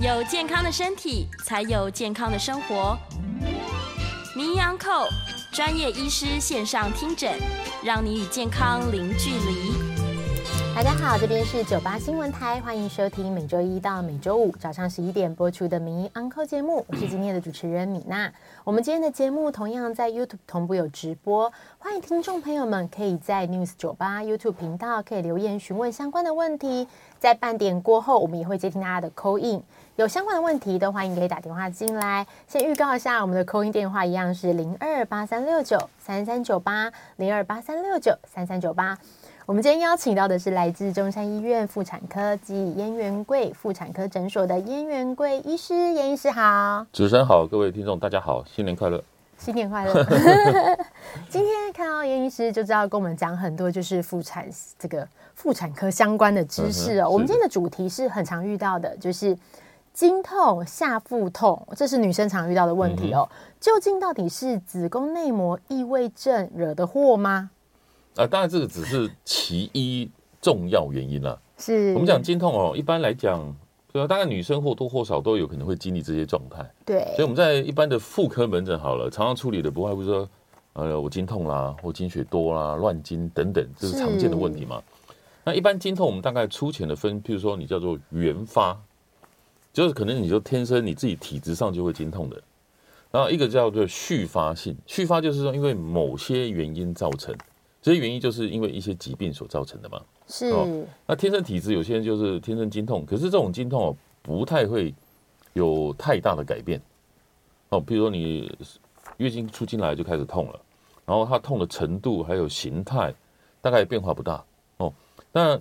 有健康的身体，才有健康的生活。名医 Uncle 专业医师线上听诊，让你与健康零距离。大家好，这边是九八新闻台，欢迎收听每周一到每周五早上十一点播出的《名医 Uncle》节目，我是今天的主持人米娜。我们今天的节目同样在 YouTube 同步有直播，欢迎听众朋友们可以在 News 九八 YouTube 频道可以留言询问相关的问题，在半点过后，我们也会接听大家的 call in，有相关的问题都欢迎可以打电话进来。先预告一下，我们的 call in 电话一样是零二八三六九三三九八零二八三六九三三九八。我们今天邀请到的是来自中山医院妇产科及燕元贵妇产科诊所的燕元贵医师，燕医师好。主持人好，各位听众大家好，新年快乐！新年快乐！今天看到燕医师就知道跟我们讲很多就是妇产这个妇产科相关的知识哦。我们今天的主题是很常遇到的，就是经痛、下腹痛，这是女生常遇到的问题哦。嗯、究竟到底是子宫内膜异位症惹的祸吗？啊，当然这个只是其一重要原因啦。是我们讲经痛哦，一般来讲？大概女生或多或少都有可能会经历这些状态。对，所以我们在一般的妇科门诊好了，常常处理的不外乎说，呃，我经痛啦，或经血多啦，乱经等等，这是常见的问题嘛。那一般经痛，我们大概粗浅的分，譬如说你叫做原发，就是可能你就天生你自己体质上就会经痛的。然后一个叫做续发性，续发就是说因为某些原因造成。这些原因就是因为一些疾病所造成的嘛。是。哦，那天生体质有些人就是天生经痛，可是这种经痛哦不太会有太大的改变。哦，比如说你月经出经来就开始痛了，然后它痛的程度还有形态大概变化不大。哦，那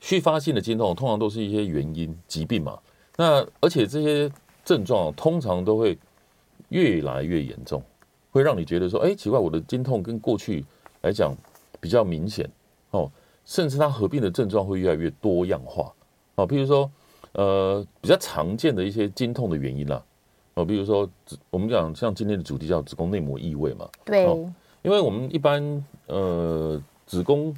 续发性的经痛通常都是一些原因疾病嘛。那而且这些症状通常都会越来越严重，会让你觉得说，哎，奇怪，我的经痛跟过去。来讲比较明显哦，甚至它合并的症状会越来越多样化哦。比如说，呃，比较常见的一些经痛的原因啦，哦，比如说，我们讲像今天的主题叫子宫内膜异位嘛，对，因为我们一般呃子宫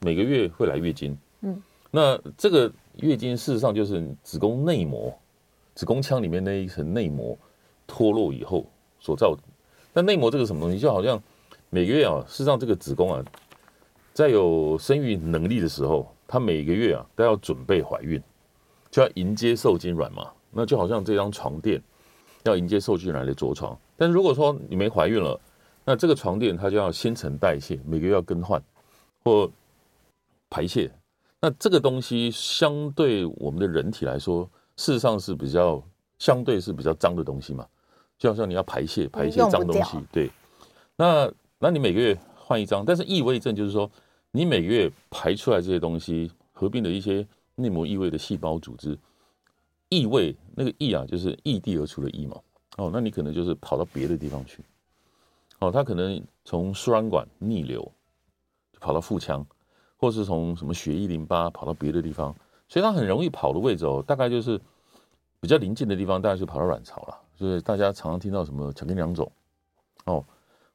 每个月会来月经，嗯，那这个月经事实上就是子宫内膜、子宫腔里面那一层内膜脱落以后所造。那内膜这个什么东西，就好像。每个月啊，事实上这个子宫啊，在有生育能力的时候，它每个月啊都要准备怀孕，就要迎接受精卵嘛。那就好像这张床垫要迎接受精卵的着床。但如果说你没怀孕了，那这个床垫它就要新陈代谢，每个月要更换或排泄。那这个东西相对我们的人体来说，事实上是比较相对是比较脏的东西嘛。就好像你要排泄排一些脏东西，对，那。那你每个月换一张，但是异味症就是说，你每个月排出来这些东西合并的一些内膜异味的细胞组织，异味那个异啊，就是异地而出的异嘛。哦，那你可能就是跑到别的地方去。哦，它可能从输卵管逆流就跑到腹腔，或是从什么血液淋巴跑到别的地方，所以它很容易跑的位置哦，大概就是比较临近的地方，大概就跑到卵巢了。就是大家常常听到什么巧克力囊肿，哦。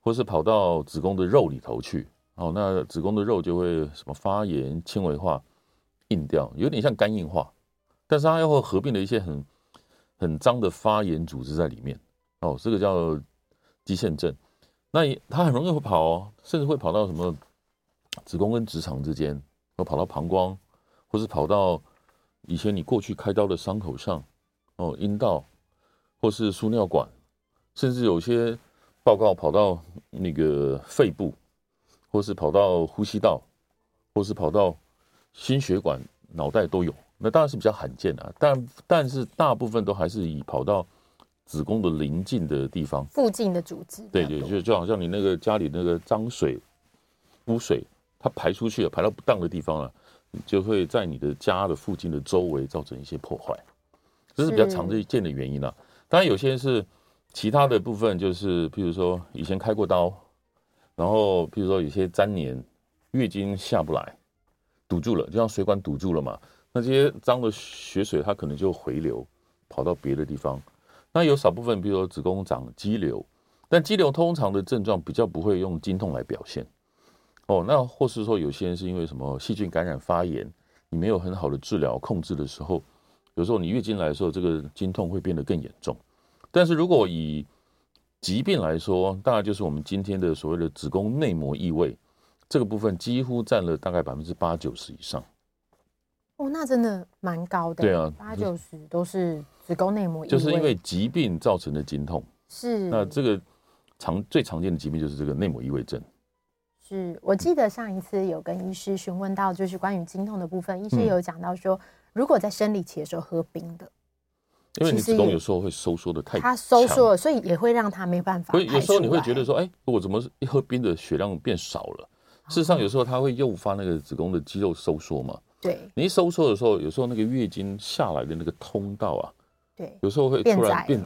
或是跑到子宫的肉里头去，哦，那子宫的肉就会什么发炎、纤维化、硬掉，有点像肝硬化，但是它又会合并了一些很很脏的发炎组织在里面，哦，这个叫肌腺症。那它很容易会跑哦，甚至会跑到什么子宫跟直肠之间，或跑到膀胱，或是跑到以前你过去开刀的伤口上，哦，阴道，或是输尿管，甚至有些。报告跑到那个肺部，或是跑到呼吸道，或是跑到心血管、脑袋都有。那当然是比较罕见的，但但是大部分都还是以跑到子宫的邻近的地方、附近的组织。对对，就就好像你那个家里那个脏水、污水，它排出去了，排到不当的地方了，就会在你的家的附近的周围造成一些破坏。这是比较常见的原因了。当然有些是。其他的部分就是，譬如说以前开过刀，然后譬如说有些粘连，月经下不来，堵住了，就像水管堵住了嘛。那这些脏的血水它可能就回流，跑到别的地方。那有少部分，比如说子宫长肌瘤，但肌瘤通常的症状比较不会用经痛来表现。哦，那或是说有些人是因为什么细菌感染发炎，你没有很好的治疗控制的时候，有时候你月经来的时候，这个经痛会变得更严重。但是如果以疾病来说，大概就是我们今天的所谓的子宫内膜异位这个部分，几乎占了大概百分之八九十以上。哦，那真的蛮高的。对啊，八九十都是子宫内膜异位，就是因为疾病造成的经痛。是。那这个常最常见的疾病就是这个内膜异位症。是我记得上一次有跟医师询问到，就是关于经痛的部分，医师有讲到说，嗯、如果在生理期的时候喝冰的，因为你子宫有时候会收缩的太，它收缩了，所以也会让它没办法。所以有时候你会觉得说，哎、欸，我怎么一喝冰的血量变少了？事实上，有时候它会诱发那个子宫的肌肉收缩嘛。对，你一收缩的时候，有时候那个月经下来的那个通道啊，对，有时候会突然变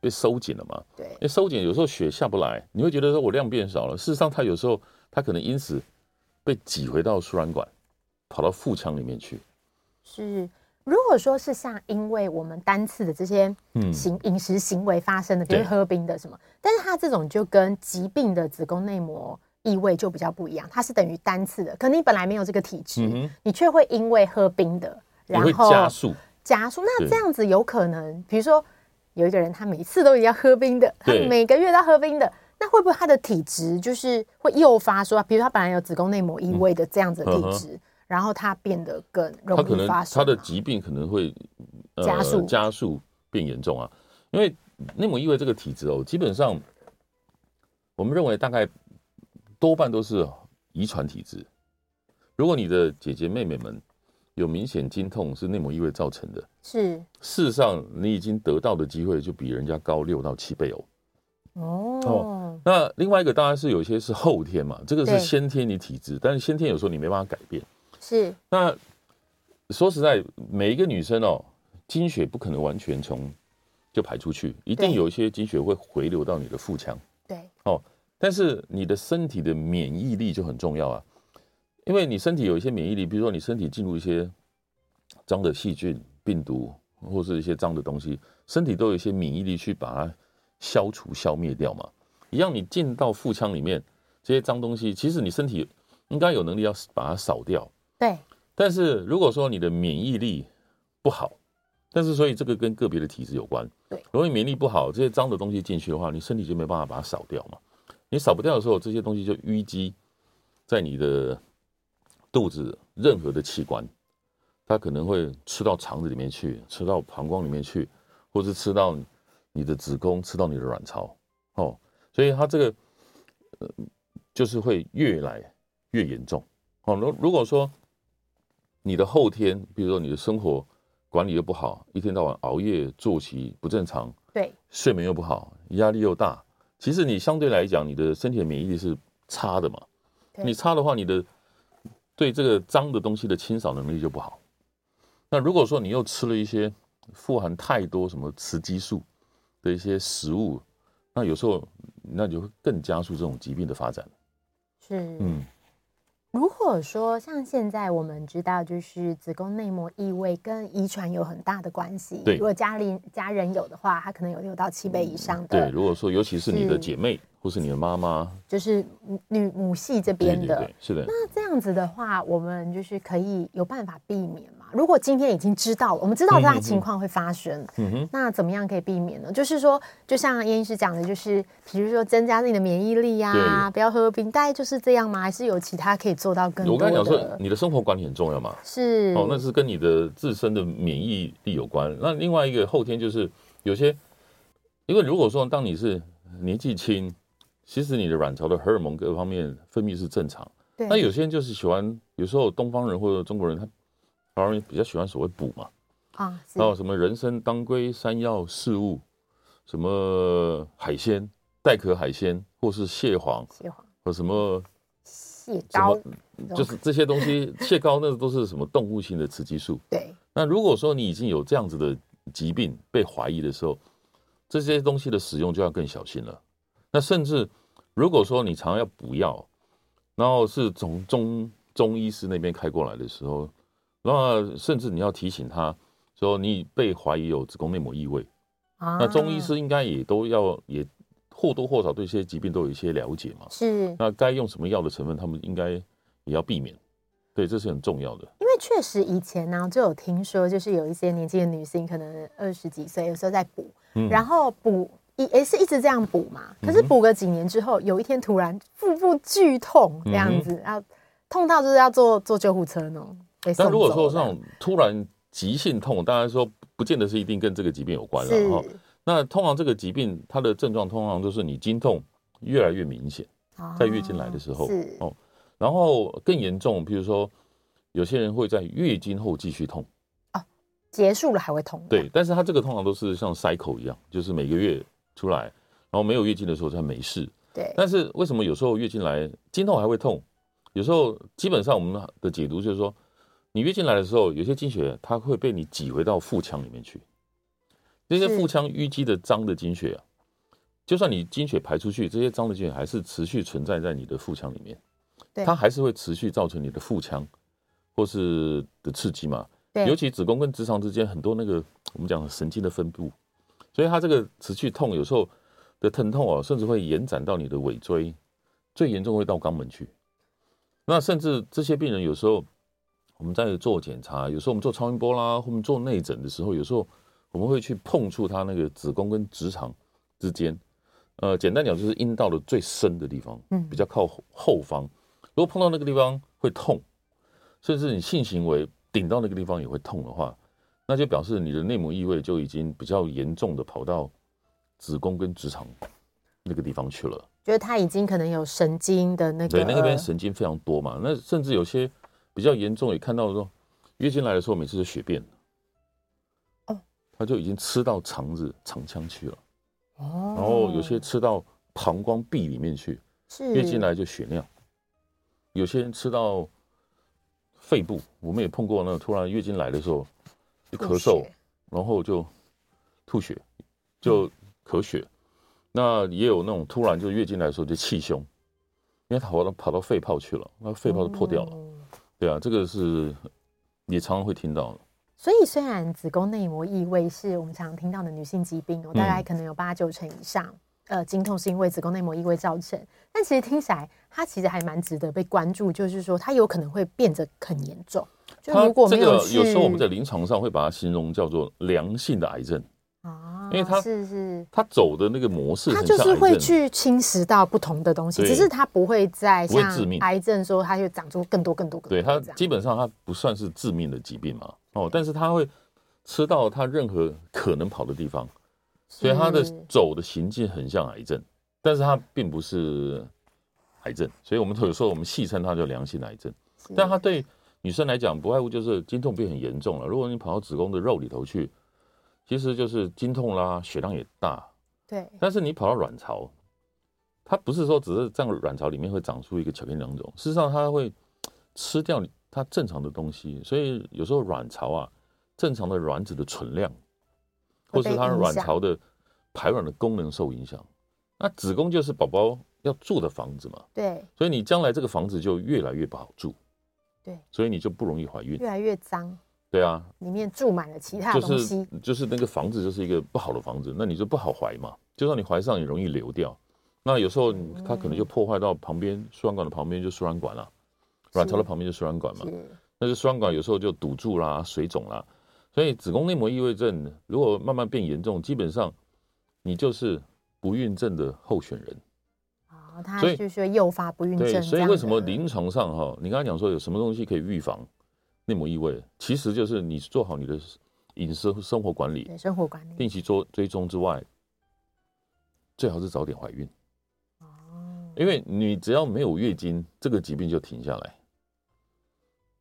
被收紧了嘛。对，因为收紧有时候血下不来，你会觉得说我量变少了。事实上，它有时候它可能因此被挤回到输卵管，跑到腹腔里面去。是，如果说是像因为我们单次的这些行饮食行为发生的，比如喝冰的什么，但是它这种就跟疾病的子宫内膜。异位就比较不一样，它是等于单次的，可你本来没有这个体质，嗯、你却会因为喝冰的，然后加速加速。那这样子有可能，比如说有一个人他每次都一定要喝冰的，他每个月都要喝冰的，那会不会他的体质就是会诱发说，比如他本来有子宫内膜异位的这样子的体质，嗯、然后他变得更容易发生，他的疾病可能会、呃、加速加速变严重啊。因为内膜异位这个体质哦，基本上我们认为大概。多半都是遗传体质。如果你的姐姐妹妹们有明显经痛是内膜异位造成的，是事实上你已经得到的机会就比人家高六到七倍哦。哦，哦，那另外一个当然是有些是后天嘛，这个是先天你体质，但是先天有时候你没办法改变。是。那说实在，每一个女生哦，经血不可能完全从就排出去，一定有一些经血会回流到你的腹腔。对。哦。但是你的身体的免疫力就很重要啊，因为你身体有一些免疫力，比如说你身体进入一些脏的细菌、病毒或是一些脏的东西，身体都有一些免疫力去把它消除、消灭掉嘛。一样，你进到腹腔里面这些脏东西，其实你身体应该有能力要把它扫掉。对。但是如果说你的免疫力不好，但是所以这个跟个别的体质有关。对。如果你免疫力不好，这些脏的东西进去的话，你身体就没办法把它扫掉嘛。你扫不掉的时候，这些东西就淤积在你的肚子任何的器官，它可能会吃到肠子里面去，吃到膀胱里面去，或是吃到你的子宫，吃到你的卵巢，哦，所以它这个呃就是会越来越严重。哦，如如果说你的后天，比如说你的生活管理又不好，一天到晚熬夜，作息不正常，对，睡眠又不好，压力又大。其实你相对来讲，你的身体的免疫力是差的嘛？你差的话，你的对这个脏的东西的清扫能力就不好。那如果说你又吃了一些富含太多什么雌激素的一些食物，那有时候那就会更加速这种疾病的发展。是，嗯。如果说像现在我们知道，就是子宫内膜异位跟遗传有很大的关系。对，如果家里家人有的话，他可能有六到七倍以上的。对，如果说尤其是你的姐妹或是你的妈妈，就是女母系这边的，是的。那这样子的话，我们就是可以有办法避免。如果今天已经知道了，我们知道这样情况会发生，嗯哼，那怎么样可以避免呢？就是说，就像燕医师讲的，就是比如说增加自己的免疫力呀、啊，不要喝冰，大概就是这样吗？还是有其他可以做到更多？我刚才讲说，你的生活管理很重要嘛，是哦，那是跟你的自身的免疫力有关。那另外一个后天就是有些，因为如果说当你是年纪轻，其实你的卵巢的荷尔蒙各方面分泌是正常，那有些人就是喜欢，有时候东方人或者中国人他。华人比较喜欢所谓补嘛，啊，然后什么人参、当归、山药、四物，什么海鲜、带壳海鲜，或是蟹黄，蟹黄，或什么蟹膏，就是这些东西，蟹膏那都是什么动物性的雌激素。对。那如果说你已经有这样子的疾病被怀疑的时候，这些东西的使用就要更小心了。那甚至如果说你常常要补药，然后是从中中医师那边开过来的时候。那甚至你要提醒他说，你被怀疑有子宫内膜异位，啊，那中医师应该也都要也或多或少对这些疾病都有一些了解嘛。是。那该用什么药的成分，他们应该也要避免。对，这是很重要的。因为确实以前呢、啊，就有听说，就是有一些年轻的女性，可能二十几岁，有时候在补，嗯、然后补一也是一直这样补嘛。可是补个几年之后，有一天突然腹部剧痛这样子，然后、嗯、痛到就是要坐坐救护车呢。但如果说这种突然急性痛，当然说不见得是一定跟这个疾病有关了哈。那通常这个疾病它的症状通常都是你经痛越来越明显，在月经来的时候哦。然后更严重，比如说有些人会在月经后继续痛，哦，结束了还会痛。对，但是它这个通常都是像 cycle 一样，就是每个月出来，然后没有月经的时候才没事。对。但是为什么有时候月经来经痛还会痛？有时候基本上我们的解读就是说，你月经来的时候，有些经血它会被你挤回到腹腔里面去，这些腹腔淤积的脏的经血啊，就算你经血排出去，这些脏的经血还是持续存在在你的腹腔里面。它还是会持续造成你的腹腔或是的刺激嘛？对，尤其子宫跟直肠之间很多那个我们讲的神经的分布，所以它这个持续痛，有时候的疼痛啊，甚至会延展到你的尾椎，最严重会到肛门去。那甚至这些病人有时候我们在做检查，有时候我们做超音波啦，或我们做内诊的时候，有时候我们会去碰触它那个子宫跟直肠之间，呃，简单讲就是阴道的最深的地方，嗯，比较靠后方。如果碰到那个地方会痛，甚至你性行为顶到那个地方也会痛的话，那就表示你的内膜异位就已经比较严重的跑到子宫跟直肠那个地方去了。觉得它已经可能有神经的那个，对，那个边神经非常多嘛。那甚至有些比较严重，也看到说月经来的时候每次都血便，哦，他就已经吃到肠子肠腔去了，哦，然后有些吃到膀胱壁里面去，是月经来就血尿。有些人吃到肺部，我们也碰过。那突然月经来的时候，就咳嗽，然后就吐血，就咳血。那也有那种突然就月经来的时候就气胸，因为他跑到跑到肺泡去了，那肺泡都破掉了。对啊，这个是也常常会听到的。所以虽然子宫内膜异位是我们常常听到的女性疾病，大概可能有八九成以上。呃，经痛是因为子宫内膜异位造成，但其实听起来，它其实还蛮值得被关注，就是说它有可能会变得很严重。就如果没有，有时候我们在临床上会把它形容叫做良性的癌症啊，因为它是是它走的那个模式，它就是会去侵蚀到不同的东西，只是它不会在像癌症说它就长出更多更多更多。对，它基本上它不算是致命的疾病嘛，哦，但是它会吃到它任何可能跑的地方。所以它的走的行径很像癌症，但是它并不是癌症，所以我们有时候我们戏称它叫良性癌症。但它对女生来讲，不外乎就是经痛病很严重了。如果你跑到子宫的肉里头去，其实就是经痛啦，血量也大。对。但是你跑到卵巢，它不是说只是在卵巢里面会长出一个巧克力囊肿，事实上它会吃掉它正常的东西，所以有时候卵巢啊，正常的卵子的存量。或是它卵巢的排卵的功能受影响，那子宫就是宝宝要住的房子嘛，对，所以你将来这个房子就越来越不好住，对，所以你就不容易怀孕，越来越脏，对啊，里面住满了其他东西，就是就是那个房子就是一个不好的房子，那你就不好怀嘛，就算你怀上也容易流掉，那有时候它可能就破坏到旁边输卵管的旁边就输卵管了，卵巢的旁边就输卵管嘛，那是输卵管有时候就堵住啦，水肿啦。所以子宫内膜异位症如果慢慢变严重，基本上你就是不孕症的候选人。哦，它就是诱发不孕症。对，所以为什么临床上哈，你刚才讲说有什么东西可以预防内膜异位，其实就是你做好你的饮食生活管理，对，生活管理，定期做追踪之外，最好是早点怀孕。哦，因为你只要没有月经，这个疾病就停下来，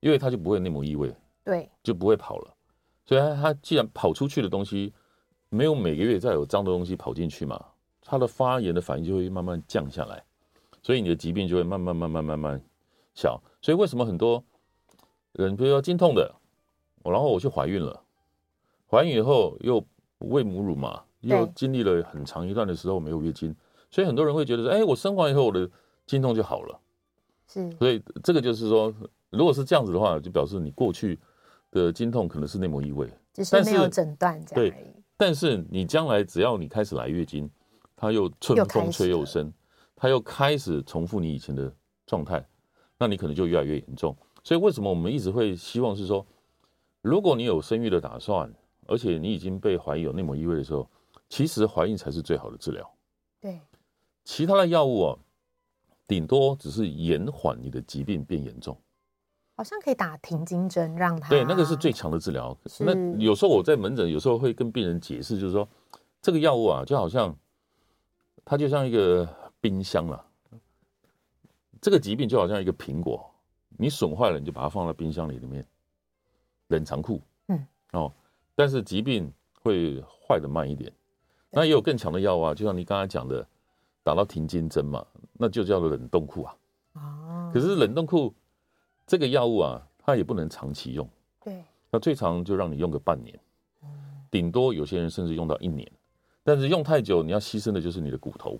因为它就不会内膜异位，对，就不会跑了。所以它它既然跑出去的东西没有每个月再有脏的东西跑进去嘛，它的发炎的反应就会慢慢降下来，所以你的疾病就会慢慢慢慢慢慢小。所以为什么很多人比如说经痛的，然后我去怀孕了，怀孕以后又喂母乳嘛，又经历了很长一段的时候没有月经，所以很多人会觉得说，哎，我生完以后我的经痛就好了。是，所以这个就是说，如果是这样子的话，就表示你过去。的经痛可能是内膜异位，只是没有诊断这样而已。对，但是你将来只要你开始来月经，它又春风吹又生，它又开始重复你以前的状态，那你可能就越来越严重。所以为什么我们一直会希望是说，如果你有生育的打算，而且你已经被怀疑有内膜异位的时候，其实怀孕才是最好的治疗。对，其他的药物啊，顶多只是延缓你的疾病变严重。好像可以打停经针，让他对，那个是最强的治疗。那有时候我在门诊，有时候会跟病人解释，就是说这个药物啊，就好像它就像一个冰箱了。这个疾病就好像一个苹果，你损坏了，你就把它放在冰箱里里面冷藏库。嗯，哦，但是疾病会坏得慢一点。那也有更强的药啊，就像你刚才讲的，打到停经针嘛，那就叫做冷冻库啊。哦，可是冷冻库。这个药物啊，它也不能长期用。对，那最长就让你用个半年，顶多有些人甚至用到一年。但是用太久，你要牺牲的就是你的骨头，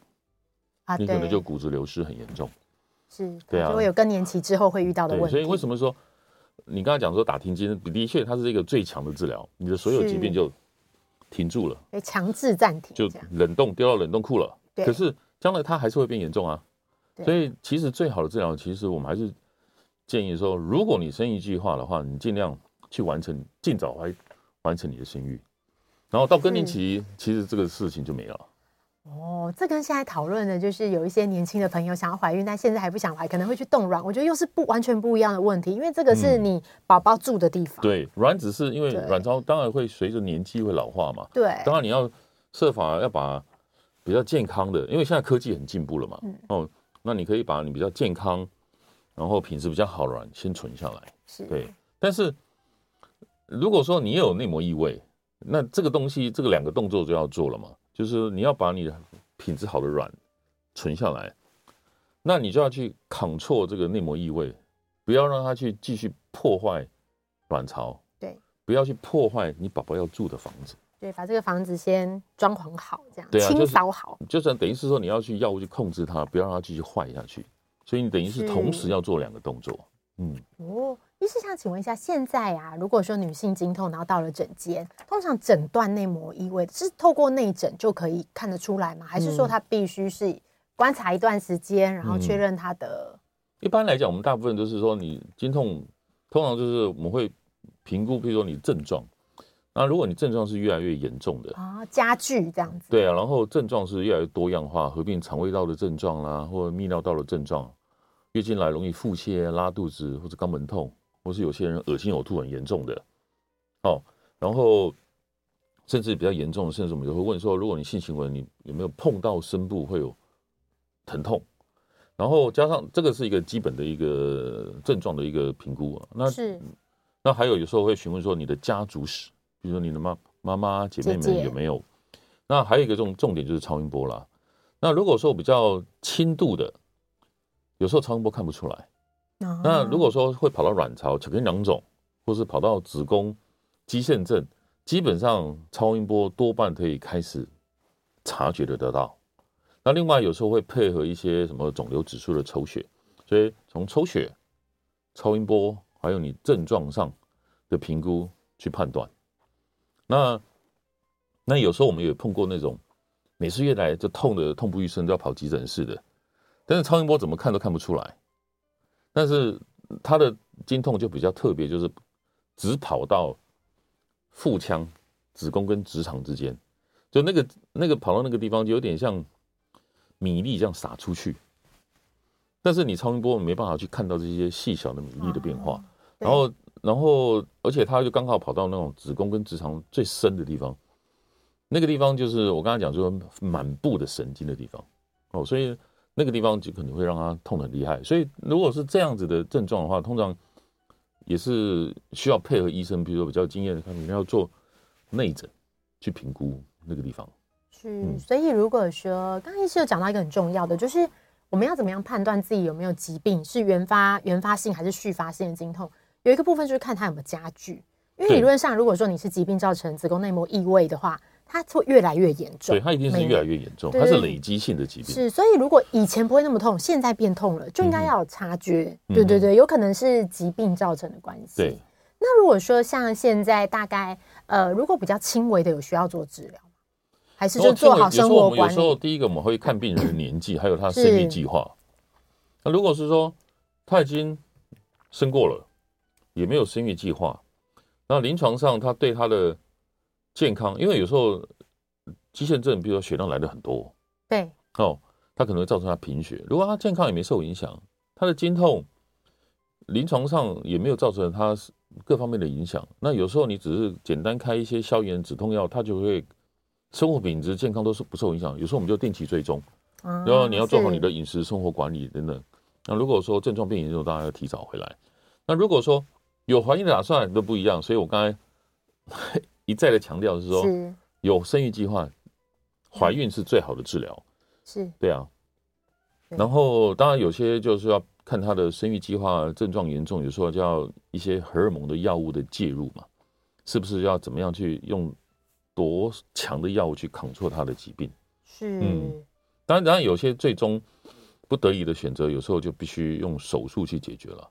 啊，你可能就骨质流失很严重。是，对啊，就会有更年期之后会遇到的问题。所以为什么说你刚才讲说打停经，的确它是一个最强的治疗，你的所有疾病就停住了，被强制暂停，就冷冻丢到冷冻库了。对，可是将来它还是会变严重啊。所以其实最好的治疗，其实我们还是。建议说，如果你生育计划的话，你尽量去完成，尽早来完成你的生育，然后到更年期，其实这个事情就没了。哦，这跟现在讨论的就是有一些年轻的朋友想要怀孕，但现在还不想怀，可能会去冻卵。我觉得又是不完全不一样的问题，因为这个是你宝宝住的地方。嗯、对，卵子是因为卵巢当然会随着年纪会老化嘛。对，当然你要设法要把比较健康的，因为现在科技很进步了嘛。嗯、哦，那你可以把你比较健康。然后品质比较好的卵先存下来，是对。但是如果说你也有内膜异位，那这个东西这个两个动作就要做了嘛，就是你要把你的品质好的卵存下来，那你就要去 control 这个内膜异位，不要让它去继续破坏卵巢，对，不要去破坏你宝宝要住的房子，对，把这个房子先装潢好，这样，对啊，清扫好，就算等于是说你要去药物去控制它，不要让它继续坏下去。所以你等于是。同时要做两个动作，嗯。哦，医师想请问一下，现在啊，如果说女性经痛，然后到了诊间，通常诊断内膜异位是透过内诊就可以看得出来吗？还是说她必须是观察一段时间，然后确认她的、嗯？一般来讲，我们大部分都是说你经痛，通常就是我们会评估，比如说你症状。那如果你症状是越来越严重的啊，加剧这样子。对啊，然后症状是越来越多样化，合并肠胃道的症状啦，或者泌尿道的症状。月经来容易腹泻、拉肚子或者肛门痛，或是有些人恶心呕吐很严重的，哦，然后甚至比较严重的，甚至我们就会问说，如果你性行为，你有没有碰到深部会有疼痛？然后加上这个是一个基本的一个症状的一个评估啊。那是，那还有有时候会询问说你的家族史，比如说你的妈妈妈姐妹们有没有？姐姐那还有一个重重点就是超音波啦。那如果说比较轻度的。有时候超音波看不出来，哦、那如果说会跑到卵巢、巧克力囊肿，或是跑到子宫、肌腺症，基本上超音波多半可以开始察觉得得到。那另外有时候会配合一些什么肿瘤指数的抽血，所以从抽血、超音波还有你症状上的评估去判断。那那有时候我们也碰过那种每次月来就痛的痛不欲生，都要跑急诊室的。但是超音波怎么看都看不出来，但是他的经痛就比较特别，就是只跑到腹腔、子宫跟直肠之间，就那个那个跑到那个地方，就有点像米粒这样撒出去。但是你超音波没办法去看到这些细小的米粒的变化，然后然后而且他就刚好跑到那种子宫跟直肠最深的地方，那个地方就是我刚才讲说满布的神经的地方哦，所以。那个地方就可能会让他痛得很厉害，所以如果是这样子的症状的话，通常也是需要配合医生，比如说比较经验的，他们要做内诊去评估那个地方。是，嗯、所以如果说刚刚医师有讲到一个很重要的，就是我们要怎么样判断自己有没有疾病，是原发原发性还是续发性的经痛？有一个部分就是看它有没有加剧，因为理论上如果说你是疾病造成子宫内膜异位的话。它会越来越严重，对，它一定是越来越严重，它是累积性的疾病。是，所以如果以前不会那么痛，现在变痛了，就应该要有察觉。嗯、对对对，有可能是疾病造成的关系。对，那如果说像现在大概呃，如果比较轻微的，有需要做治疗吗？还是就做好生活管理？有时候第一个我们会看病人的年纪，还有他生育计划。那如果是说他已经生过了，也没有生育计划。那临床上，他对他的健康，因为有时候肌腺症，比如说血量来的很多，对，哦，它可能会造成他贫血。如果他健康也没受影响，他的经痛，临床上也没有造成他各方面的影响。那有时候你只是简单开一些消炎止痛药，他就会生活品质健康都是不受影响。有时候我们就定期追踪，然后你要做好你的饮食生活管理等等。那如果说症状变严重，当然要提早回来。那如果说有怀孕的打算都不一样，所以我刚才一再的强调是说，是有生育计划，怀孕是最好的治疗。是，对啊。然后当然有些就是要看他的生育计划症状严重，有时候就要一些荷尔蒙的药物的介入嘛，是不是要怎么样去用多强的药物去抗挫他的疾病？是，嗯。当然，当然有些最终不得已的选择，有时候就必须用手术去解决了。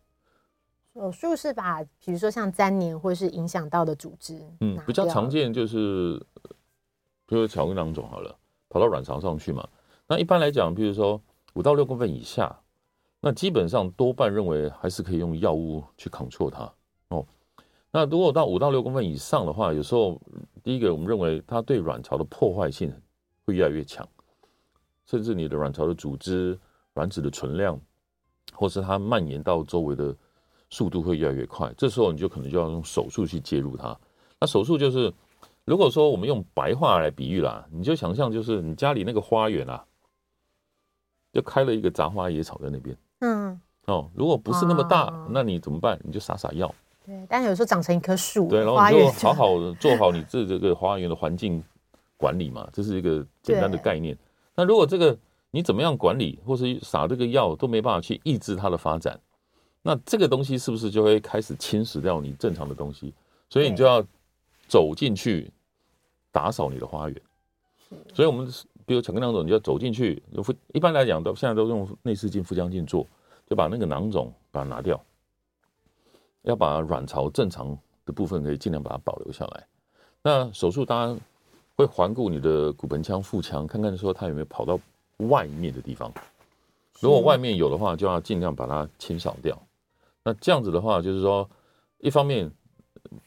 手术是把，比如说像粘连或是影响到的组织，嗯，比较常见就是，比如说巧克力囊肿好了，跑到卵巢上去嘛。那一般来讲，比如说五到六公分以下，那基本上多半认为还是可以用药物去 control 它哦。那如果到五到六公分以上的话，有时候第一个我们认为它对卵巢的破坏性会越来越强，甚至你的卵巢的组织、卵子的存量，或是它蔓延到周围的。速度会越来越快，这时候你就可能就要用手术去介入它。那手术就是，如果说我们用白话来比喻啦，你就想象就是你家里那个花园啊，就开了一个杂花野草在那边。嗯。哦，如果不是那么大，哦、那你怎么办？你就撒撒药。对，但有时候长成一棵树。对，然后你就好好做好你 这这个花园的环境管理嘛，这是一个简单的概念。那如果这个你怎么样管理，或是撒这个药都没办法去抑制它的发展。那这个东西是不是就会开始侵蚀掉你正常的东西？所以你就要走进去打扫你的花园。所以我们比如巧克力囊肿，你就要走进去。一般来讲都现在都用内视镜、腹腔镜做，就把那个囊肿把它拿掉，要把卵巢正常的部分可以尽量把它保留下来。那手术当然会环顾你的骨盆腔、腹腔，看看说它有没有跑到外面的地方。如果外面有的话，就要尽量把它清扫掉。那这样子的话，就是说，一方面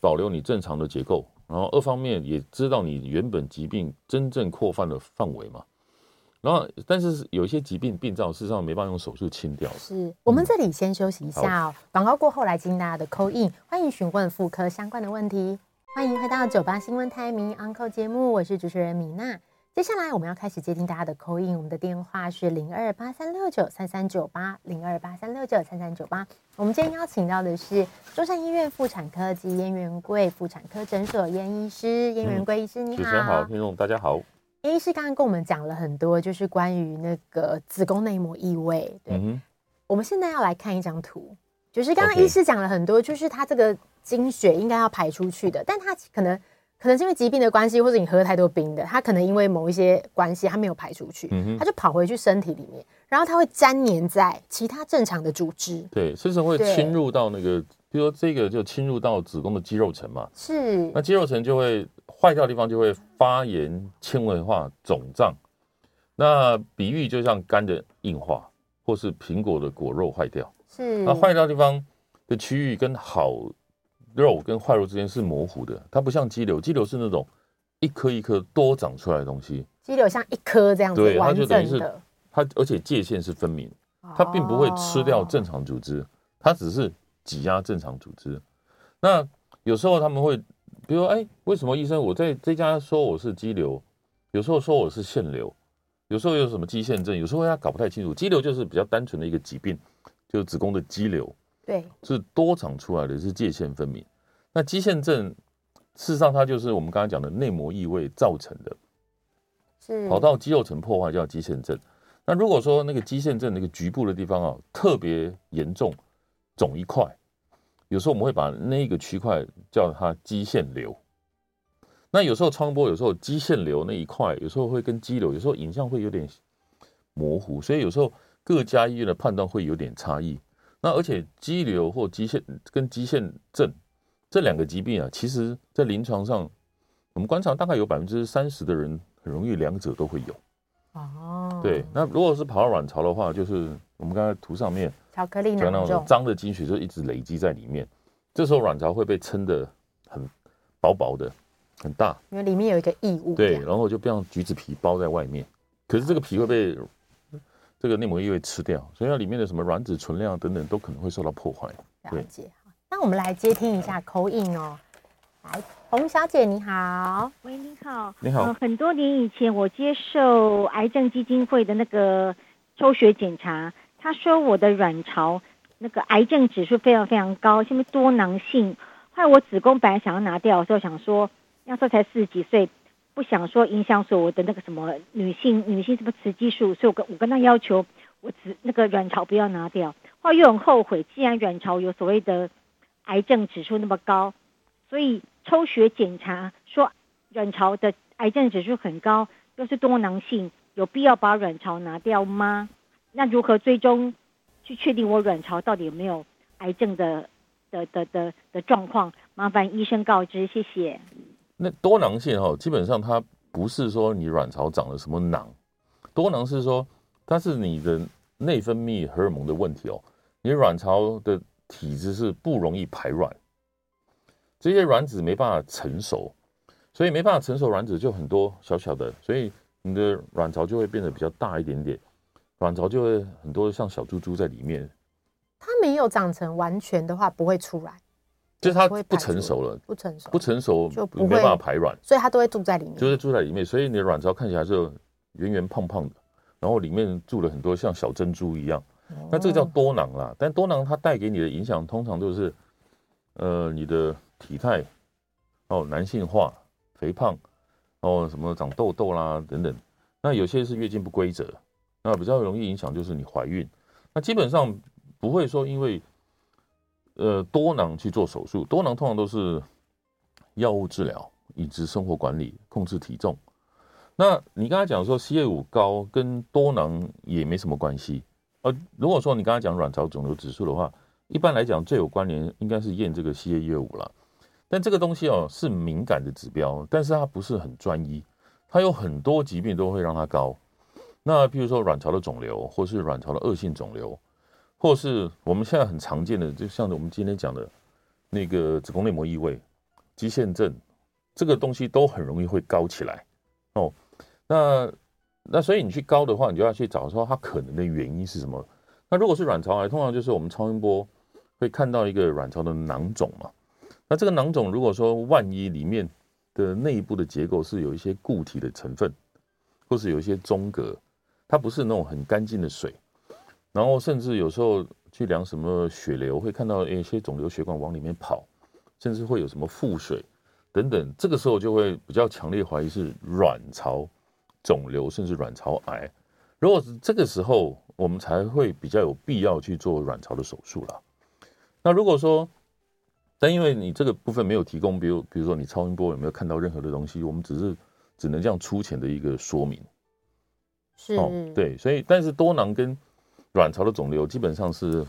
保留你正常的结构，然后二方面也知道你原本疾病真正扩散的范围嘛。然后，但是有一些疾病病灶，事实上没办法用手术清掉。是我们这里先休息一下哦，广告过后来进大家的 call in，欢迎询问妇科相关的问题。欢迎回到九八新闻台名 Uncle 节目，我是主持人米娜。接下来我们要开始接听大家的 call in，我们的电话是零二八三六九三三九八零二八三六九三三九八。我们今天邀请到的是中山医院妇产科及燕元贵妇产科诊所燕医师，燕元贵医师你好。主持人好，听众大家好。燕医师刚刚跟我们讲了很多，就是关于那个子宫内膜异位。对，嗯、我们现在要来看一张图，就是刚刚医师讲了很多，就是他这个经血应该要排出去的，但他可能。可能是因为疾病的关系，或者你喝了太多冰的，它可能因为某一些关系，它没有排出去，嗯、它就跑回去身体里面，然后它会粘黏在其他正常的组织，对，甚至会侵入到那个，比如说这个就侵入到子宫的肌肉层嘛，是，那肌肉层就会坏掉的地方就会发炎、纤维化、肿胀，那比喻就像肝的硬化，或是苹果的果肉坏掉，是，那坏掉的地方的区域跟好。肉跟坏肉之间是模糊的，它不像肌瘤，肌瘤是那种一颗一颗多长出来的东西。肌瘤像一颗这样子，对，它就等于是它，而且界限是分明，它并不会吃掉正常组织，它只是挤压正常组织。那有时候他们会，比如说，哎，为什么医生我在这家说我是肌瘤，有时候说我是腺瘤，有时候有什么肌腺症，有时候他搞不太清楚。肌瘤就是比较单纯的一个疾病，就是子宫的肌瘤。对，是多长出来的，是界限分明。那肌腺症，事实上它就是我们刚才讲的内膜异位造成的，是跑到肌肉层破坏叫肌腺症。那如果说那个肌腺症那个局部的地方啊特别严重，肿一块，有时候我们会把那个区块叫它肌腺瘤。那有时候超声波有时候肌腺瘤那一块有时候会跟肌瘤，有时候影像会有点模糊，所以有时候各家医院的判断会有点差异。那而且肌瘤或肌腺跟肌腺症这两个疾病啊，其实在临床上，我们观察大概有百分之三十的人很容易两者都会有。哦，对。那如果是跑到卵巢的话，就是我们刚才图上面巧克力囊肿，脏的经血就一直累积在里面。这时候卵巢会被撑得很薄薄的，很大，因为里面有一个异物。对，然后就变成橘子皮包在外面，可是这个皮会被这个内膜异位吃掉，所以它里面的什么卵子存量等等都可能会受到破坏。了解。那我们来接听一下 call in 哦。来，洪小姐你好，喂，你好，你好。呃，很多年以前我接受癌症基金会的那个抽血检查，他说我的卵巢那个癌症指数非常非常高，是不是多囊性？后来我子宫本来想要拿掉的时候，想说那时候才四十几岁，不想说影响所我的那个什么女性女性什么雌激素，所以我跟我跟他要求我子那个卵巢不要拿掉。后来又很后悔，既然卵巢有所谓的癌症指数那么高。所以抽血检查说卵巢的癌症指数很高，又是多囊性，有必要把卵巢拿掉吗？那如何追踪去确定我卵巢到底有没有癌症的的的的的状况？麻烦医生告知，谢谢。那多囊性哈，基本上它不是说你卵巢长了什么囊，多囊是说它是你的内分泌荷尔蒙的问题哦，你卵巢的体质是不容易排卵。这些卵子没办法成熟，所以没办法成熟，卵子就很多小小的，所以你的卵巢就会变得比较大一点点，卵巢就会很多像小猪猪在里面。它没有长成完全的话，不会出来，就是它不成熟了，不成熟，不成熟就没办法排卵，所以它都会住在里面，就是住在里面，所以你的卵巢看起来是圆圆胖胖的，然后里面住了很多像小珍珠一样，那这个叫多囊啦。但多囊它带给你的影响，通常就是呃你的。体态哦，男性化、肥胖哦，什么长痘痘啦等等，那有些是月经不规则，那比较容易影响就是你怀孕。那基本上不会说因为呃多囊去做手术，多囊通常都是药物治疗、饮食生活管理、控制体重。那你刚才讲说 CA 五高跟多囊也没什么关系，呃，如果说你刚才讲卵巢肿瘤指数的话，一般来讲最有关联应该是验这个 CA 一二五了。但这个东西哦是敏感的指标，但是它不是很专一，它有很多疾病都会让它高。那譬如说卵巢的肿瘤，或是卵巢的恶性肿瘤，或是我们现在很常见的，就像我们今天讲的那个子宫内膜异位、肌腺症，这个东西都很容易会高起来哦。那那所以你去高的话，你就要去找说它可能的原因是什么。那如果是卵巢癌，通常就是我们超音波会看到一个卵巢的囊肿嘛。那这个囊肿，如果说万一里面的内部的结构是有一些固体的成分，或是有一些中隔，它不是那种很干净的水，然后甚至有时候去量什么血流，会看到一些肿瘤血管往里面跑，甚至会有什么腹水等等，这个时候就会比较强烈怀疑是卵巢肿瘤，甚至卵巢癌。如果是这个时候，我们才会比较有必要去做卵巢的手术了。那如果说，但因为你这个部分没有提供，比如比如说你超音波有没有看到任何的东西，我们只是只能这样粗浅的一个说明。是，哦，对，所以但是多囊跟卵巢的肿瘤基本上是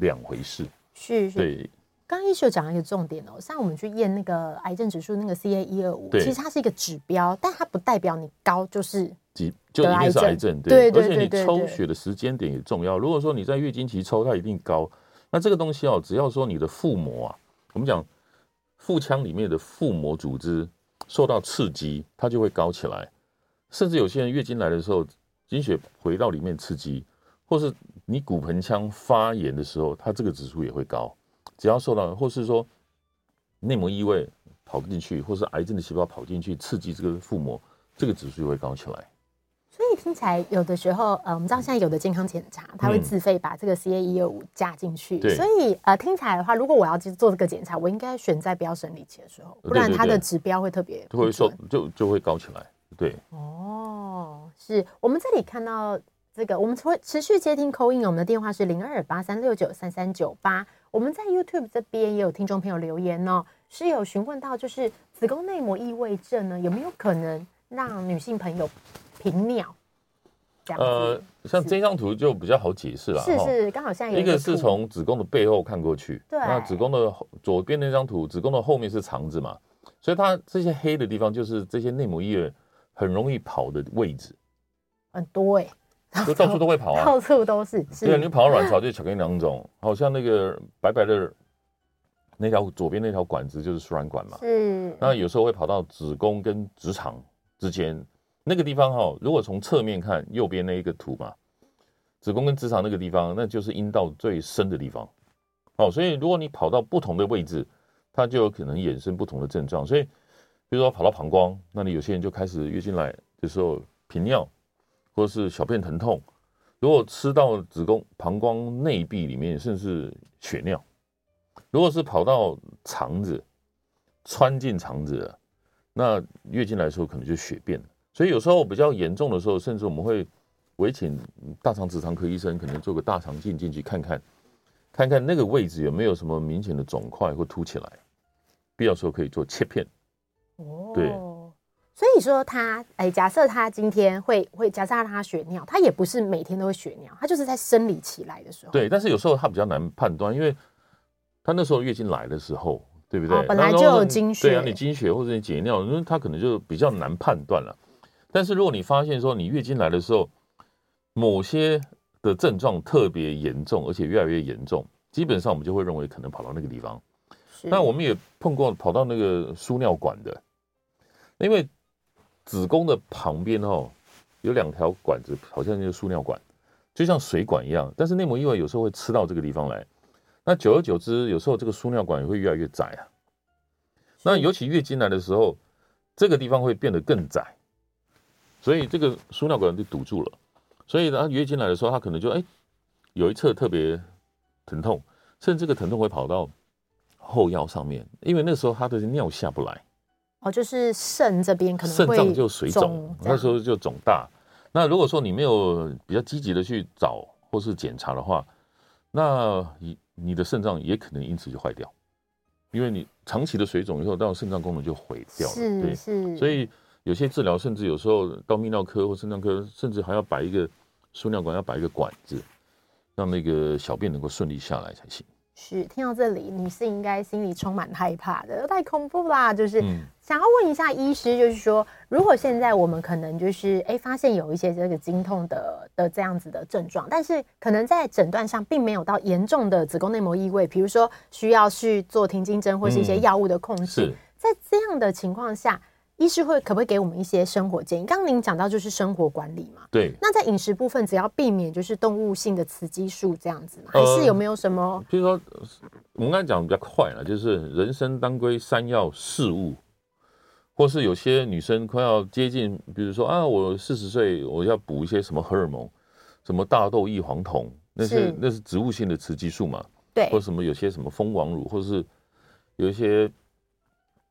两回事。是，是，对。刚刚医师有讲了一个重点哦，像我们去验那个癌症指数那个 CA 一二五，其实它是一个指标，但它不代表你高就是就一定是癌症。对，而且你抽血的时间点也重要。如果说你在月经期抽，它一定高。那这个东西哦，只要说你的腹膜啊。我们讲腹腔里面的腹膜组织受到刺激，它就会高起来。甚至有些人月经来的时候，经血回到里面刺激，或是你骨盆腔发炎的时候，它这个指数也会高。只要受到，或是说内膜异位跑不进去，或是癌症的细胞跑进去刺激这个腹膜，这个指数就会高起来。所以听起来有的时候，呃，我们知道现在有的健康检查，它会自费把这个 CA 一二五加进去。对。所以呃，听起来的话，如果我要去做这个检查，我应该选在不要生理期的时候，不然它的指标会特别就会受就就会高起来。对。哦，是我们这里看到这个，我们会持续接听 call in，我们的电话是零二八三六九三三九八。我们在 YouTube 这边也有听众朋友留言哦，是有询问到就是子宫内膜异位症呢，有没有可能让女性朋友？频尿，呃，像这张图就比较好解释了。是是，刚好现在一个，是从子宫的背后看过去，对，那子宫的左边那张图，子宫的后面是肠子嘛，所以它这些黑的地方就是这些内膜异位很容易跑的位置，很多哎、欸，就到处都会跑啊，到处都是。是对，你跑到卵巢就巧克力囊肿，好像那个白白的那条左边那条管子就是输卵管嘛。嗯。那有时候会跑到子宫跟直肠之间那个地方哈，如果从侧面看右边那一个图嘛，子宫跟直肠那个地方，那就是阴道最深的地方。哦，所以如果你跑到不同的位置，它就有可能衍生不同的症状。所以，比如说跑到膀胱，那你有些人就开始月经来的时候频尿，或者是小便疼痛。如果吃到子宫、膀胱内壁里面，甚至血尿；如果是跑到肠子，穿进肠子，那月经来的时候可能就血便。所以有时候比较严重的时候，甚至我们会委请大肠直肠科医生，可能做个大肠镜进去看看，看看那个位置有没有什么明显的肿块或凸起来，必要时候可以做切片。哦，对。所以说他，哎，假设他今天会会，假设他让他血尿，他也不是每天都会血尿，他就是在生理期来的时候。对，但是有时候他比较难判断，因为他那时候月经来的时候，对不对？哦、本来就有经血。对啊，你经血或者你解尿，因为他可能就比较难判断了。但是如果你发现说你月经来的时候，某些的症状特别严重，而且越来越严重，基本上我们就会认为可能跑到那个地方。那我们也碰过跑到那个输尿管的，因为。子宫的旁边哦，有两条管子，好像就是输尿管，就像水管一样。但是内膜异位有时候会吃到这个地方来，那久而久之，有时候这个输尿管也会越来越窄啊。那尤其月经来的时候，这个地方会变得更窄，所以这个输尿管就堵住了。所以呢，月经来的时候，它可能就哎，有一侧特别疼痛，甚至这个疼痛会跑到后腰上面，因为那时候它的尿下不来。哦，就是肾这边可能会肾脏就水肿，那时候就肿大。那如果说你没有比较积极的去找或是检查的话，那你你的肾脏也可能因此就坏掉，因为你长期的水肿以后，到肾脏功能就毁掉了。是对是，所以有些治疗甚至有时候到泌尿科或肾脏科，甚至还要摆一个输尿管，要摆一个管子，让那个小便能够顺利下来才行。是，听到这里，女性应该心里充满害怕的，太恐怖啦！就是想要问一下医师，就是说，如果现在我们可能就是哎、欸、发现有一些这个经痛的的这样子的症状，但是可能在诊断上并没有到严重的子宫内膜异位，比如说需要去做停经针或是一些药物的控制，嗯、在这样的情况下。医师会可不可以给我们一些生活建议？刚刚您讲到就是生活管理嘛，对。那在饮食部分，只要避免就是动物性的雌激素这样子嘛？还是有没有什么？比如说，我们刚才讲的比较快了，就是人生当归三要四物，或是有些女生快要接近，比如说啊，我四十岁，我要补一些什么荷尔蒙，什么大豆异黄酮，那是，是那是植物性的雌激素嘛？对。或什么有些什么蜂王乳，或是有一些。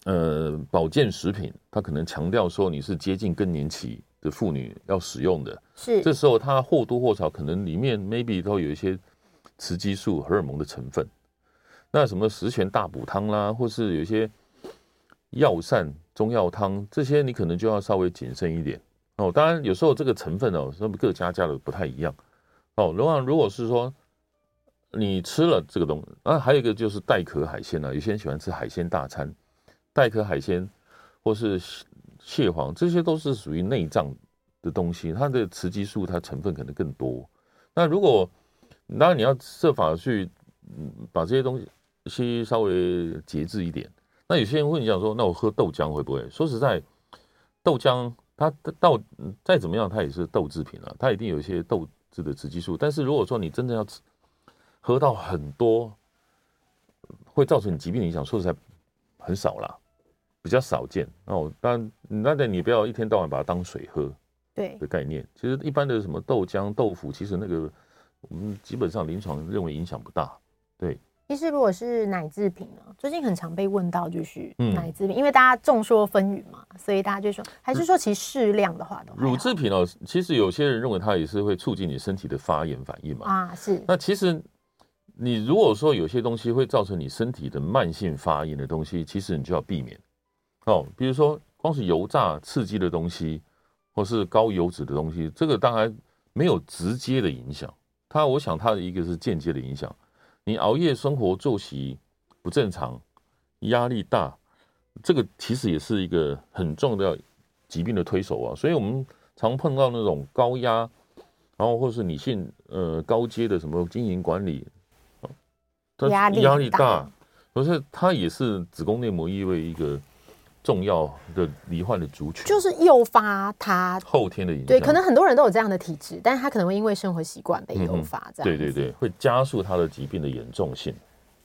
呃，保健食品，它可能强调说你是接近更年期的妇女要使用的，是这时候它或多或少可能里面 maybe 都有一些雌激素、荷尔蒙的成分。那什么十全大补汤啦，或是有一些药膳中药汤，这些你可能就要稍微谨慎一点哦。当然，有时候这个成分哦，那么各家加的不太一样哦。如果如果是说你吃了这个东西，啊，还有一个就是带壳海鲜啊，有些人喜欢吃海鲜大餐。带壳海鲜，或是蟹黄，这些都是属于内脏的东西，它的雌激素它成分可能更多。那如果当然你要设法去嗯把这些东西稍微节制一点。那有些人会讲说，那我喝豆浆会不会？说实在，豆浆它到再怎么样，它也是豆制品啊，它一定有一些豆制的雌激素。但是如果说你真的要吃喝到很多，会造成你疾病影响，说实在很少啦。比较少见哦，但那得你不要一天到晚把它当水喝，对的概念。其实一般的什么豆浆、豆腐，其实那个我们基本上临床认为影响不大。对，其实如果是奶制品呢，最近很常被问到就是奶制品，嗯、因为大家众说纷纭嘛，所以大家就说还是说其实适量的话的话，乳制品哦，其实有些人认为它也是会促进你身体的发炎反应嘛。啊，是。那其实你如果说有些东西会造成你身体的慢性发炎的东西，其实你就要避免。哦，比如说光是油炸刺激的东西，或是高油脂的东西，这个当然没有直接的影响。它，我想它的一个是间接的影响。你熬夜、生活作息不正常、压力大，这个其实也是一个很重要的疾病的推手啊。所以我们常碰到那种高压，然后或是女性呃高阶的什么经营管理，压力压力大。可是它也是子宫内膜异位一个重要的罹患的族群，就是诱发他后天的影响。对，可能很多人都有这样的体质，但是他可能会因为生活习惯被诱发，这样、嗯、对对对，会加速他的疾病的严重性。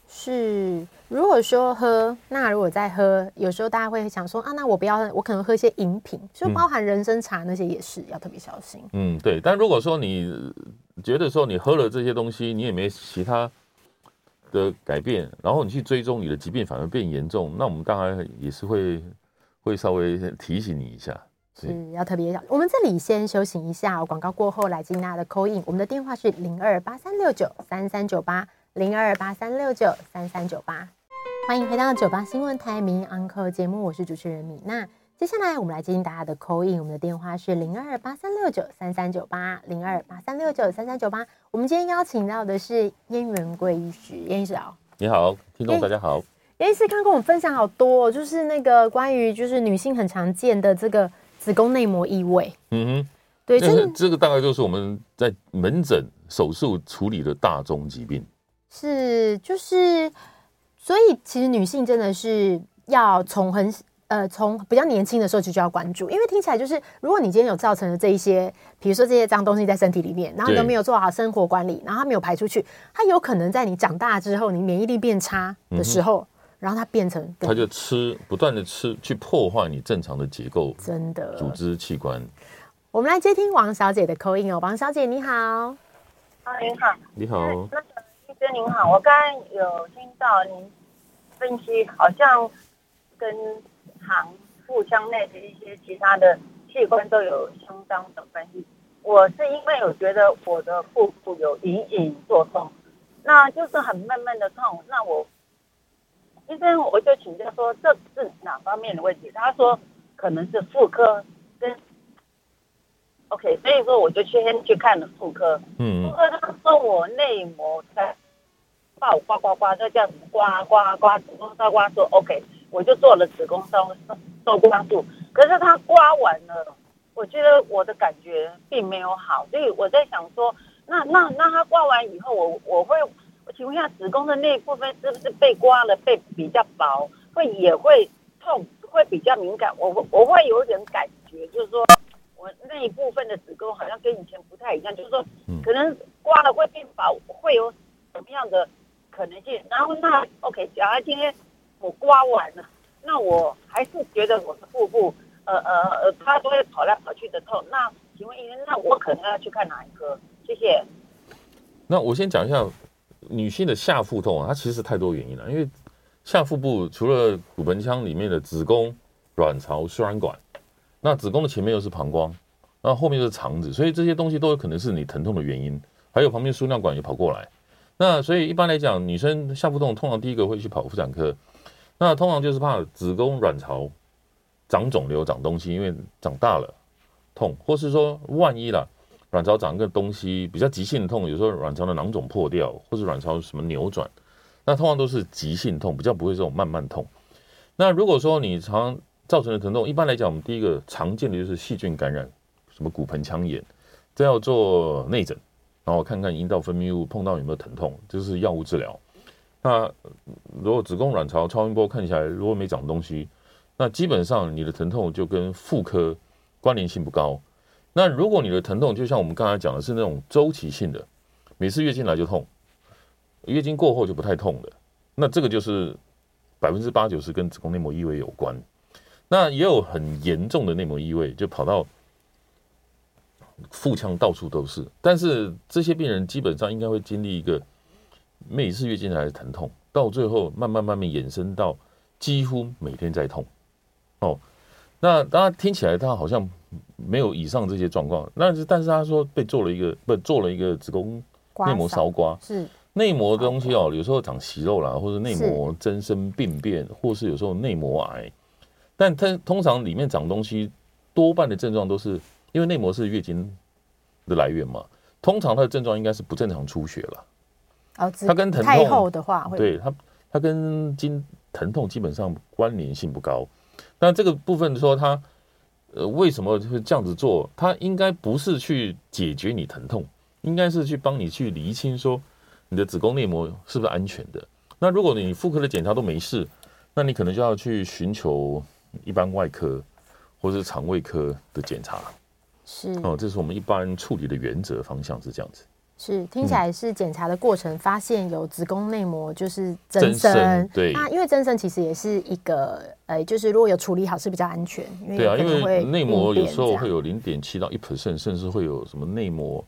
是，如果说喝，那如果再喝，有时候大家会想说啊，那我不要，我可能喝一些饮品，就包含人参茶那些也是、嗯、要特别小心。嗯，对。但如果说你觉得说你喝了这些东西，你也没其他的改变，然后你去追踪你的疾病反而变严重，那我们当然也是会会稍微提醒你一下，是要特别小。我们这里先休息一下，广告过后来接大家的 call in，我们的电话是零二八三六九三三九八零二八三六九三三九八，欢迎回到九八新闻台民意 Uncle 节目，我是主持人米娜。接下来我们来接听大家的 call in，我们的电话是零二八三六九三三九八零二八三六九三三九八。我们今天邀请到的是燕元贵医师，燕医师好，你好，听众大家好。燕医师刚跟我们分享好多，就是那个关于就是女性很常见的这个子宫内膜异位。嗯哼，对，这这个大概就是我们在门诊手术处理的大宗疾病。是，就是，所以其实女性真的是要从很。呃，从比较年轻的时候就就要关注，因为听起来就是，如果你今天有造成了这一些，比如说这些脏东西在身体里面，然后你都没有做好生活管理，然后它没有排出去，它有可能在你长大之后，你免疫力变差的时候，嗯、然后它变成，它就吃，不断的吃，去破坏你正常的结构，真的组织器官。我们来接听王小姐的 call in 哦，王小姐你好，啊您好，你好，那个医生您好，我刚刚有听到您分析，好像跟。肠、腹腔内的一些其他的器官都有相当的关系。我是因为我觉得我的腹部有隐隐作痛，那就是很闷闷的痛。那我医生我就请教说，这是哪方面的问题？他说可能是妇科跟 OK，所以说我就先去看了妇科。嗯，妇科他说我内膜在爆刮刮刮，就这样子刮刮刮，子宫刮刮说 OK。我就做了子宫收收刮术，可是它刮完了，我觉得我的感觉并没有好，所以我在想说，那那那它刮完以后，我我会，我请问一下，子宫的那一部分是不是被刮了，被比较薄，会也会痛，会比较敏感，我我会有点感觉，就是说我那一部分的子宫好像跟以前不太一样，就是说可能刮了会变薄，会有什么样的可能性？然后那 OK，假如今天。我刮完了，那我还是觉得我的腹部，呃呃呃，他都会跑来跑去的痛。那请问医生，那我可能要去看哪一科？谢谢。那我先讲一下女性的下腹痛啊，它其实太多原因了。因为下腹部除了骨盆腔里面的子宫、卵巢、输卵管，那子宫的前面又是膀胱，那后面就是肠子，所以这些东西都有可能是你疼痛的原因。还有旁边输尿管也跑过来，那所以一般来讲，女生下腹痛通常第一个会去跑妇产科。那通常就是怕子宫卵巢长肿瘤、长东西，因为长大了痛，或是说万一了卵巢长一个东西比较急性的痛，有时候卵巢的囊肿破掉，或是卵巢什么扭转，那通常都是急性痛，比较不会这种慢慢痛。那如果说你常造成的疼痛，一般来讲，我们第一个常见的就是细菌感染，什么骨盆腔炎，这要做内诊，然后看看阴道分泌物碰到有没有疼痛，这是药物治疗。那如果子宫卵巢超音波看起来如果没长东西，那基本上你的疼痛就跟妇科关联性不高。那如果你的疼痛就像我们刚才讲的是那种周期性的，每次月经来就痛，月经过后就不太痛的，那这个就是百分之八九十跟子宫内膜异位有关。那也有很严重的内膜异位，就跑到腹腔到处都是。但是这些病人基本上应该会经历一个。每次月经来的疼痛，到最后慢慢慢慢衍生到几乎每天在痛，哦，那大家听起来他好像没有以上这些状况，那是但是他说被做了一个不做了一个子宫内膜烧刮，是。内膜的东西哦，有时候长息肉啦，或者内膜增生病变，或是有时候内膜癌，但它通常里面长东西多半的症状都是因为内膜是月经的来源嘛，通常它的症状应该是不正常出血了。它跟疼痛太厚的话，对它，它跟经疼痛基本上关联性不高。那这个部分说它，呃，为什么会这样子做？它应该不是去解决你疼痛，应该是去帮你去厘清说你的子宫内膜是不是安全的。那如果你妇科的检查都没事，那你可能就要去寻求一般外科或者是肠胃科的检查。是哦，这是我们一般处理的原则方向是这样子。是听起来是检查的过程，发现有子宫内膜就是增生，对，那因为增生其实也是一个呃，就是如果有处理好是比较安全。对啊，因为内膜有时候会有零点七到一 percent，甚至会有什么内膜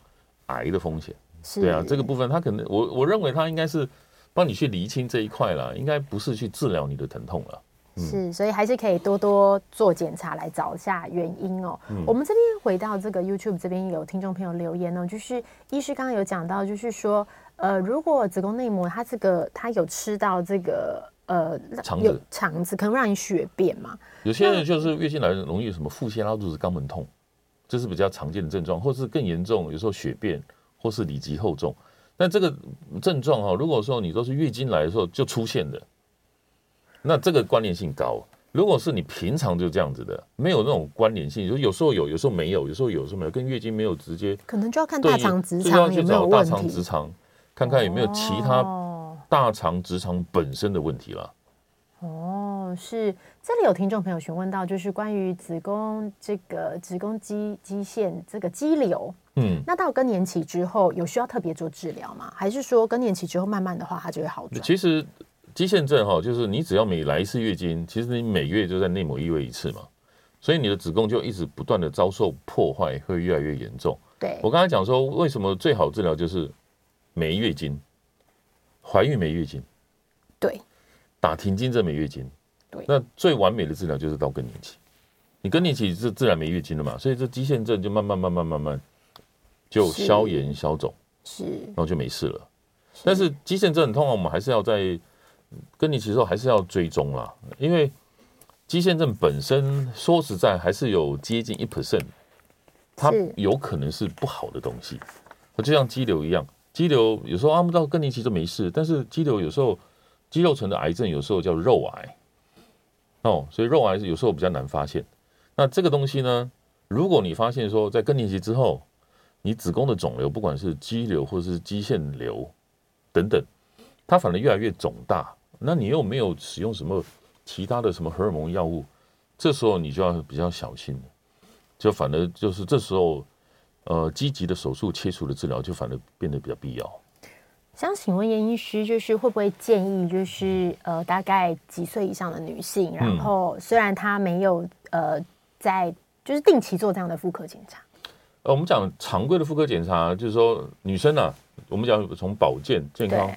癌的风险。是，对啊，这个部分它可能我我认为它应该是帮你去厘清这一块啦，应该不是去治疗你的疼痛了。是，所以还是可以多多做检查来找一下原因哦。嗯、我们这边回到这个 YouTube 这边有听众朋友留言哦，就是医师刚刚有讲到，就是说，呃，如果子宫内膜它这个它有吃到这个呃肠子肠子，可能会让你血便嘛。有些人就是月经来容易什么腹泻、拉肚子、肛门痛，这是比较常见的症状，或是更严重，有时候血便或是里脊厚重。但这个症状哈，如果说你都是月经来的时候就出现的。那这个关联性高。如果是你平常就这样子的，没有那种关联性，就有时候有，有时候没有，有时候有时候没有，跟月经没有直接，可能就要看大肠直肠有没有问题。大肠直肠看看有没有其他大肠直肠本身的问题了。哦，是这里有听众朋友询问到，就是关于子宫这个子宫肌肌腺这个肌瘤，嗯，那到更年期之后有需要特别做治疗吗？还是说更年期之后慢慢的话它就会好转？其实。肌腺症哈，就是你只要每来一次月经，其实你每月就在内膜异位一次嘛，所以你的子宫就一直不断的遭受破坏，会越来越严重。对，我刚才讲说，为什么最好治疗就是没月经，怀孕没月经，对，打停经症没月经，对，那最完美的治疗就是到更年期，你更年期是自然没月经了嘛，所以这肌腺症就慢慢慢慢慢慢就消炎消肿，是，然后就没事了。但是肌腺症通常我们还是要在更年期时候还是要追踪啦，因为肌腺症本身说实在还是有接近一 percent，它有可能是不好的东西，就像肌瘤一样，肌瘤有时候按不到更年期就没事，但是肌瘤有时候肌肉层的癌症有时候叫肉癌，哦，所以肉癌有时候比较难发现。那这个东西呢，如果你发现说在更年期之后，你子宫的肿瘤不管是肌瘤或是肌腺瘤等等，它反而越来越肿大。那你又没有使用什么其他的什么荷尔蒙药物，这时候你就要比较小心了，就反而就是这时候，呃，积极的手术切除的治疗就反而变得比较必要。想请问严医师，就是会不会建议，就是呃，大概几岁以上的女性，然后虽然她没有呃在就是定期做这样的妇科检查？呃，我们讲常规的妇科检查，就是说女生啊，我们讲从保健健康。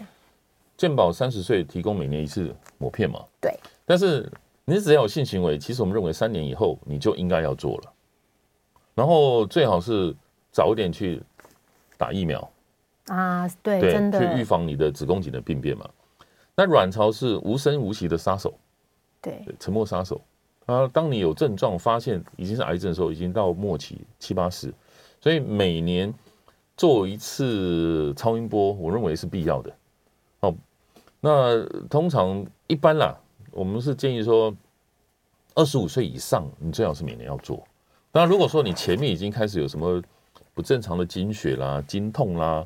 健保三十岁提供每年一次抹片嘛？对。但是你只要有性行为，其实我们认为三年以后你就应该要做了。然后最好是早一点去打疫苗啊，对，对，真的去预防你的子宫颈的病变嘛。那卵巢是无声无息的杀手，对，沉默杀手。啊，当你有症状发现已经是癌症的时候，已经到末期七八十，所以每年做一次超音波，我认为是必要的。那通常一般啦，我们是建议说，二十五岁以上，你最好是每年要做。那，如果说你前面已经开始有什么不正常的经血啦、经痛啦，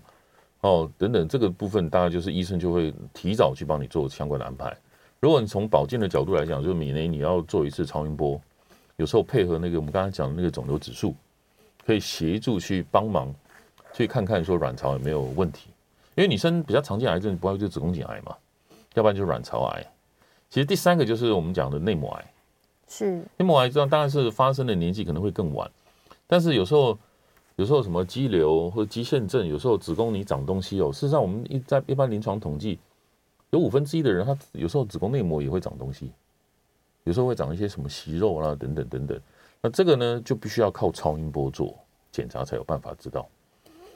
哦等等，这个部分大概就是医生就会提早去帮你做相关的安排。如果你从保健的角度来讲，就是每年你要做一次超音波，有时候配合那个我们刚才讲的那个肿瘤指数，可以协助去帮忙去看看说卵巢有没有问题。因为女生比较常见癌症，不外就子宫颈癌嘛，要不然就是卵巢癌。其实第三个就是我们讲的内膜癌。是内膜癌，这样当然是发生的年纪可能会更晚，但是有时候有时候什么肌瘤或者肌腺症，有时候子宫里长东西哦。事实上，我们一在一般临床统计，有五分之一的人，他有时候子宫内膜也会长东西，有时候会长一些什么息肉啦等等等等。那这个呢，就必须要靠超音波做检查才有办法知道。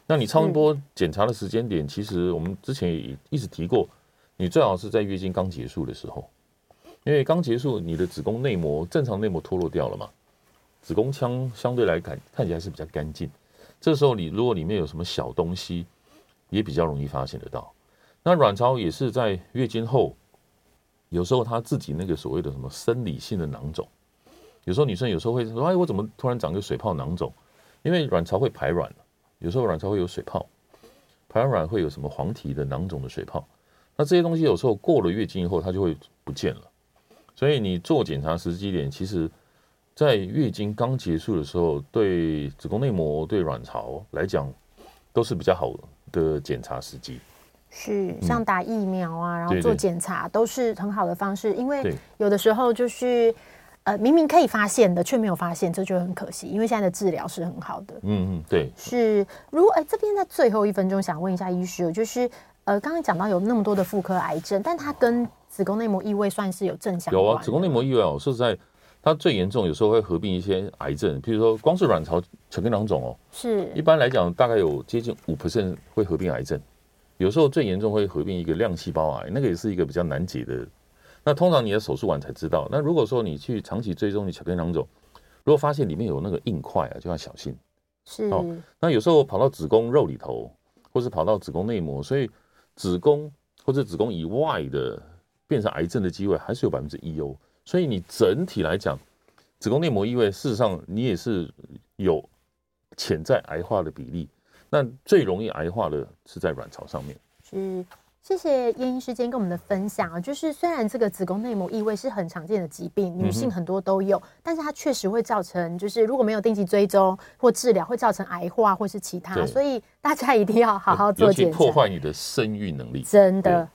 那你超音波检查的时间点，其实我们之前也一直提过，你最好是在月经刚结束的时候，因为刚结束你的子宫内膜正常内膜脱落掉了嘛，子宫腔相对来看看起来是比较干净，这时候你如果里面有什么小东西，也比较容易发现得到。那卵巢也是在月经后，有时候它自己那个所谓的什么生理性的囊肿，有时候女生有时候会说，哎，我怎么突然长个水泡囊肿？因为卵巢会排卵。有时候卵巢会有水泡，排完卵会有什么黄体的囊肿的水泡，那这些东西有时候过了月经以后，它就会不见了。所以你做检查时机点，其实，在月经刚结束的时候，对子宫内膜、对卵巢来讲，都是比较好的检查时机。是，像打疫苗啊，嗯、然后做检查，都是很好的方式。因为有的时候就是，呃，明明可以发现的，却没有发现，这就很可惜。因为现在的治疗是很好的。嗯嗯，对。是，如果哎，这边在最后一分钟想问一下医师，就是呃，刚刚讲到有那么多的妇科癌症，但它跟子宫内膜异位算是有正相关？有啊，子宫内膜异位哦，说实在，它最严重，有时候会合并一些癌症，譬如说光是卵巢巧克力囊肿哦，是。一般来讲，大概有接近五 percent 会合并癌症。有时候最严重会合并一个亮细胞癌，那个也是一个比较难解的。那通常你的手术完才知道。那如果说你去长期追踪你巧克力囊肿，如果发现里面有那个硬块啊，就要小心。是。哦，那有时候跑到子宫肉里头，或是跑到子宫内膜，所以子宫或者子宫以外的变成癌症的机会还是有百分之一哦。所以你整体来讲，子宫内膜异位，事实上你也是有潜在癌化的比例。那最容易癌化的是在卵巢上面。是，谢谢燕医师今天跟我们的分享啊。就是虽然这个子宫内膜异位是很常见的疾病，女性很多都有，嗯、但是它确实会造成，就是如果没有定期追踪或治疗，会造成癌化或是其他。所以大家一定要好好做检查，破坏你的生育能力。真的，